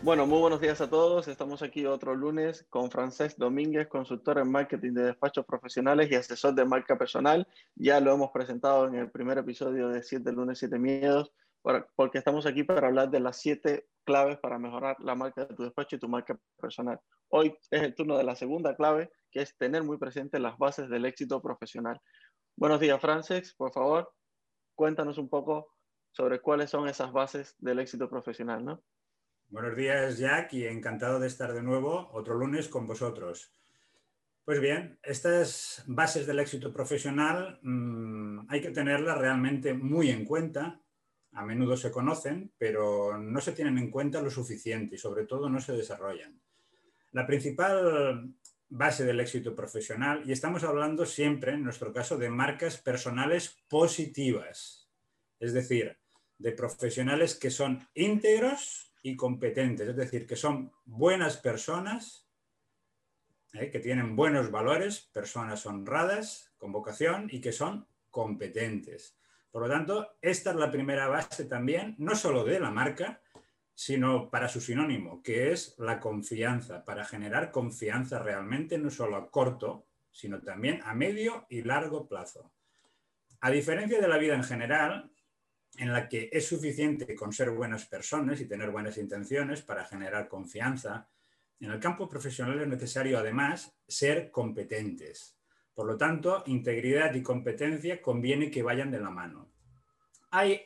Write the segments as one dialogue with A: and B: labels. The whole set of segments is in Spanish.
A: Bueno, muy buenos días a todos. Estamos aquí otro lunes con Francesc Domínguez, consultor en marketing de despachos profesionales y asesor de marca personal. Ya lo hemos presentado en el primer episodio de 7 lunes, 7 miedos, porque estamos aquí para hablar de las 7 claves para mejorar la marca de tu despacho y tu marca personal. Hoy es el turno de la segunda clave, que es tener muy presente las bases del éxito profesional. Buenos días, Francesc. Por favor, cuéntanos un poco sobre cuáles son esas bases del éxito profesional, ¿no?
B: Buenos días, Jack, y encantado de estar de nuevo otro lunes con vosotros. Pues bien, estas bases del éxito profesional mmm, hay que tenerlas realmente muy en cuenta. A menudo se conocen, pero no se tienen en cuenta lo suficiente y sobre todo no se desarrollan. La principal base del éxito profesional, y estamos hablando siempre, en nuestro caso, de marcas personales positivas, es decir, de profesionales que son íntegros y competentes, es decir, que son buenas personas, ¿eh? que tienen buenos valores, personas honradas, con vocación y que son competentes. Por lo tanto, esta es la primera base también, no solo de la marca, sino para su sinónimo, que es la confianza, para generar confianza realmente, no solo a corto, sino también a medio y largo plazo. A diferencia de la vida en general, en la que es suficiente con ser buenas personas y tener buenas intenciones para generar confianza. En el campo profesional es necesario además ser competentes. Por lo tanto, integridad y competencia conviene que vayan de la mano. Hay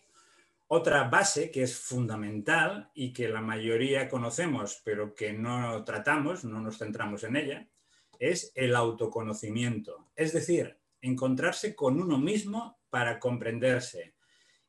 B: otra base que es fundamental y que la mayoría conocemos, pero que no tratamos, no nos centramos en ella, es el autoconocimiento. Es decir, encontrarse con uno mismo para comprenderse,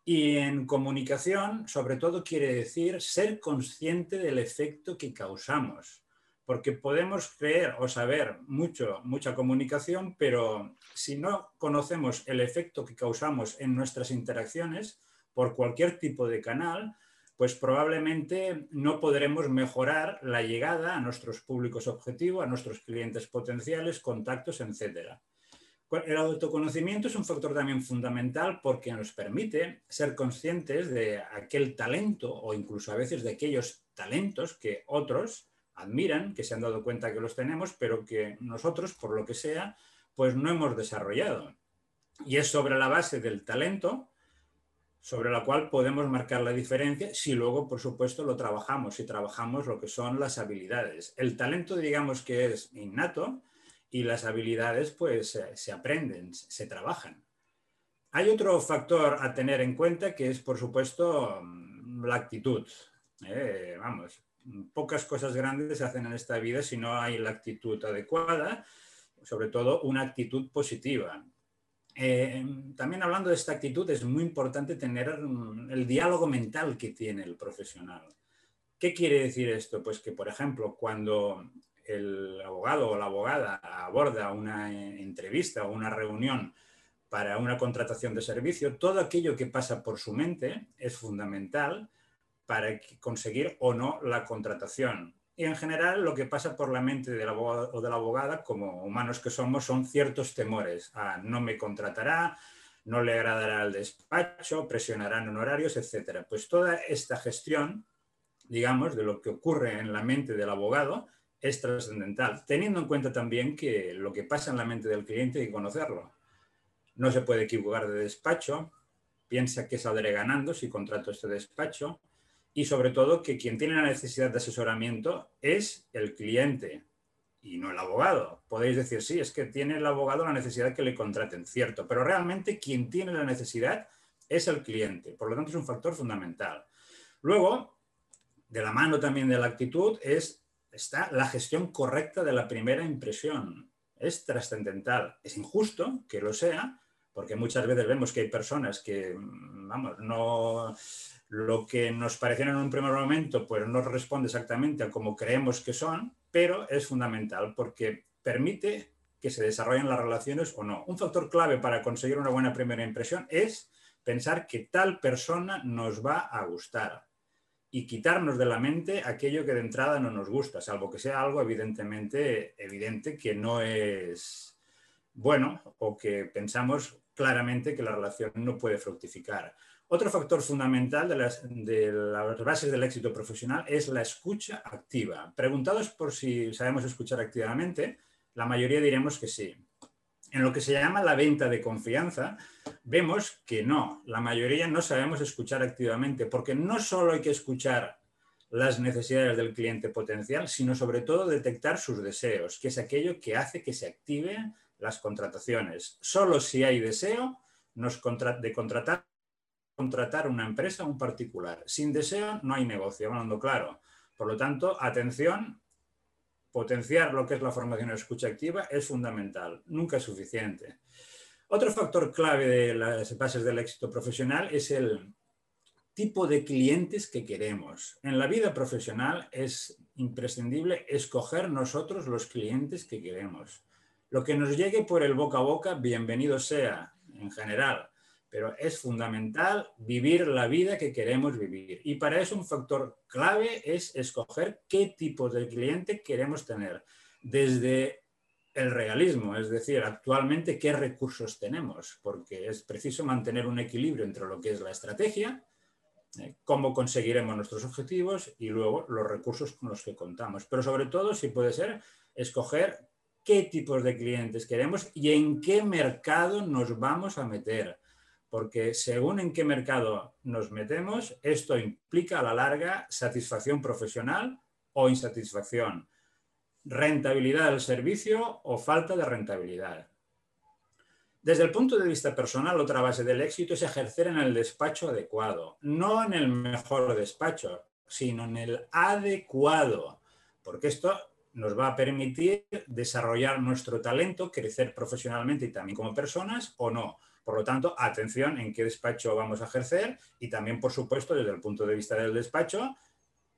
B: y en comunicación, sobre todo, quiere decir ser consciente del efecto que causamos, porque podemos creer o saber mucho, mucha comunicación, pero si no conocemos el efecto que causamos en nuestras interacciones por cualquier tipo de canal, pues probablemente no podremos mejorar la llegada a nuestros públicos objetivos, a nuestros clientes potenciales, contactos, etcétera. El autoconocimiento es un factor también fundamental porque nos permite ser conscientes de aquel talento o incluso a veces de aquellos talentos que otros admiran, que se han dado cuenta que los tenemos, pero que nosotros, por lo que sea, pues no hemos desarrollado. Y es sobre la base del talento sobre la cual podemos marcar la diferencia si luego, por supuesto, lo trabajamos, si trabajamos lo que son las habilidades. El talento, digamos que es innato, y las habilidades pues se aprenden, se trabajan. Hay otro factor a tener en cuenta que es, por supuesto, mm, la actitud. ¿eh? vamos, pocas cosas grandes se hacen en esta vida si no hay la actitud adecuada, sobre todo una actitud positiva. Eh, también hablando de esta actitud, es muy importante tener mm, el diálogo mental que tiene el profesional. ¿Qué quiere decir esto? Pues que, por ejemplo, cuando el abogado o la abogada aborda una entrevista o una reunión para una contratación de servicio, todo aquello que pasa por su mente es fundamental para conseguir o no la contratación. Y en general lo que pasa por la mente del abogado o de la abogada, como humanos que somos, son ciertos temores. a no me contratará, no le agradará al despacho, presionarán honorarios, etc. Pues toda esta gestión, digamos, de lo que ocurre en la mente del abogado, es trascendental, teniendo en cuenta también que lo que pasa en la mente del cliente hay que conocerlo. No se puede equivocar de despacho, piensa que saldré ganando si contrato este despacho y sobre todo que quien tiene la necesidad de asesoramiento es el cliente y no el abogado. Podéis decir, sí, es que tiene el abogado la necesidad que le contraten, cierto, pero realmente quien tiene la necesidad es el cliente, por lo tanto es un factor fundamental. Luego, de la mano también de la actitud, es está la gestión correcta de la primera impresión. Es trascendental. Es injusto que lo sea, porque muchas veces vemos que hay personas que, vamos, no lo que nos parecieron en un primer momento, pues no responde exactamente a como creemos que son, pero es fundamental porque permite que se desarrollen las relaciones o no. Un factor clave para conseguir una buena primera impresión es pensar que tal persona nos va a gustar y quitarnos de la mente aquello que de entrada no nos gusta, salvo que sea algo evidentemente evidente que no es bueno o que pensamos claramente que la relación no puede fructificar. Otro factor fundamental de las, de las, bases del éxito profesional es la escucha activa. Preguntados por si sabemos escuchar activamente, la mayoría diremos que sí. En lo que se llama la venta de confianza, vemos que no, la mayoría no sabemos escuchar activamente, porque no solo hay que escuchar las necesidades del cliente potencial, sino sobre todo detectar sus deseos, que es aquello que hace que se activen las contrataciones. Solo si hay deseo nos de contratar, contratar una empresa o un particular. Sin deseo no hay negocio, hablando claro. Por lo tanto, atención, potenciar lo que es la formación de escucha activa es fundamental, nunca es suficiente. Otro factor clave de las bases del éxito profesional es el tipo de clientes que queremos. En la vida profesional es imprescindible escoger nosotros los clientes que queremos. Lo que nos llegue por el boca a boca, bienvenido sea, en general, pero es fundamental vivir la vida que queremos vivir. Y para eso un factor clave es escoger qué tipo de cliente queremos tener. Desde el realismo, es decir, actualmente qué recursos tenemos, porque es preciso mantener un equilibrio entre lo que es la estrategia, eh, cómo conseguiremos nuestros objetivos y luego los recursos con los que contamos. Pero sobre todo, si puede ser, escoger qué tipos de clientes queremos y en qué mercado nos vamos a meter. Porque según en qué mercado nos metemos, esto implica a la larga satisfacción profesional o insatisfacción, rentabilidad del servicio o falta de rentabilidad. Desde el punto de vista personal, otra base del éxito es ejercer en el despacho adecuado, no en el mejor despacho, sino en el adecuado, porque esto nos va a permitir desarrollar nuestro talento, crecer profesionalmente y también como personas o no. Por lo tanto, atención en qué despacho vamos a ejercer y también, por supuesto, desde el punto de vista del despacho,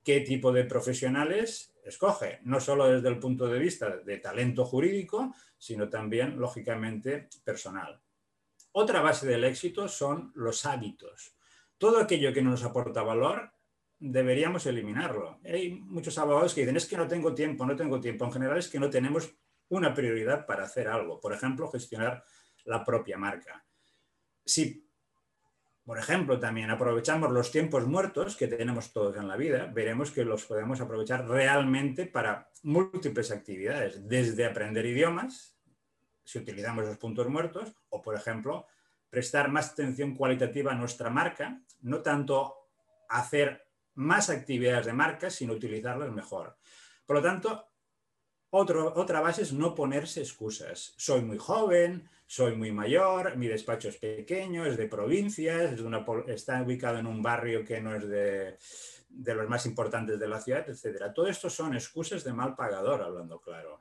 B: qué tipo de profesionales escoge, no solo desde el punto de vista de talento jurídico, sino también, lógicamente, personal. Otra base del éxito son los hábitos. Todo aquello que nos aporta valor deberíamos eliminarlo. Hay muchos abogados que dicen, es que no tengo tiempo, no tengo tiempo. En general es que no tenemos una prioridad para hacer algo. Por ejemplo, gestionar la propia marca. Si, por ejemplo, también aprovechamos los tiempos muertos que tenemos todos en la vida, veremos que los podemos aprovechar realmente para múltiples actividades, desde aprender idiomas, si utilizamos los puntos muertos, o, por ejemplo, prestar más atención cualitativa a nuestra marca, no tanto hacer más actividades de marca sin utilizarlas mejor. Por lo tanto, otra base es no ponerse excusas. Soy muy joven, soy muy mayor, mi despacho es pequeño, es de provincias, está ubicado en un barrio que no es de, los más importantes de la ciudad, etc. Todo esto son excusas de mal pagador, hablando claro.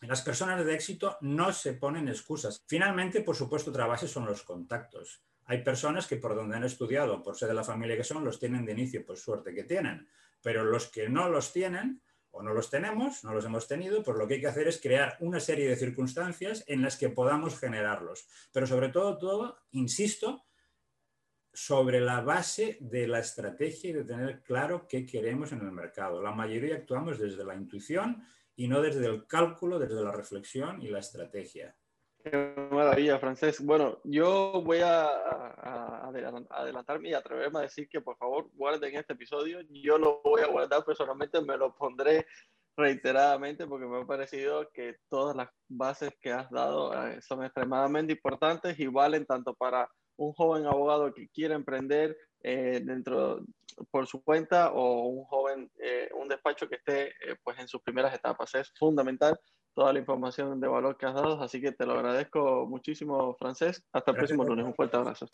B: Las personas de éxito no se ponen excusas. Finalmente, por supuesto, otra base son los contactos. Hay personas que por donde han estudiado, por ser de la familia que son, los tienen de inicio, por suerte que tienen. Pero los que no los tienen o no los tenemos, no los hemos tenido, pues lo que hay que hacer es crear una serie de circunstancias en las que podamos generarlos. Pero sobre todo, todo, insisto, sobre la base de la estrategia y de tener claro qué queremos en el mercado. La mayoría actuamos desde la intuición y no desde el cálculo, desde la reflexión y la estrategia.
A: Qué maravilla, Francés. Bueno, yo voy a, adelantarme y atreverme a decir que por favor guarden este episodio. Yo lo voy a guardar personalmente, me lo pondré reiteradamente porque me ha parecido que todas las bases que has dado eh, son extremadamente importantes y valen tanto para un joven abogado que quiere emprender eh, dentro por su cuenta o un joven, eh, un despacho que esté pues en sus primeras etapas. Es fundamental toda la información de valor que has dado, así que te lo agradezco muchísimo, Francés. Hasta el próximo lunes. Un fuerte abrazo.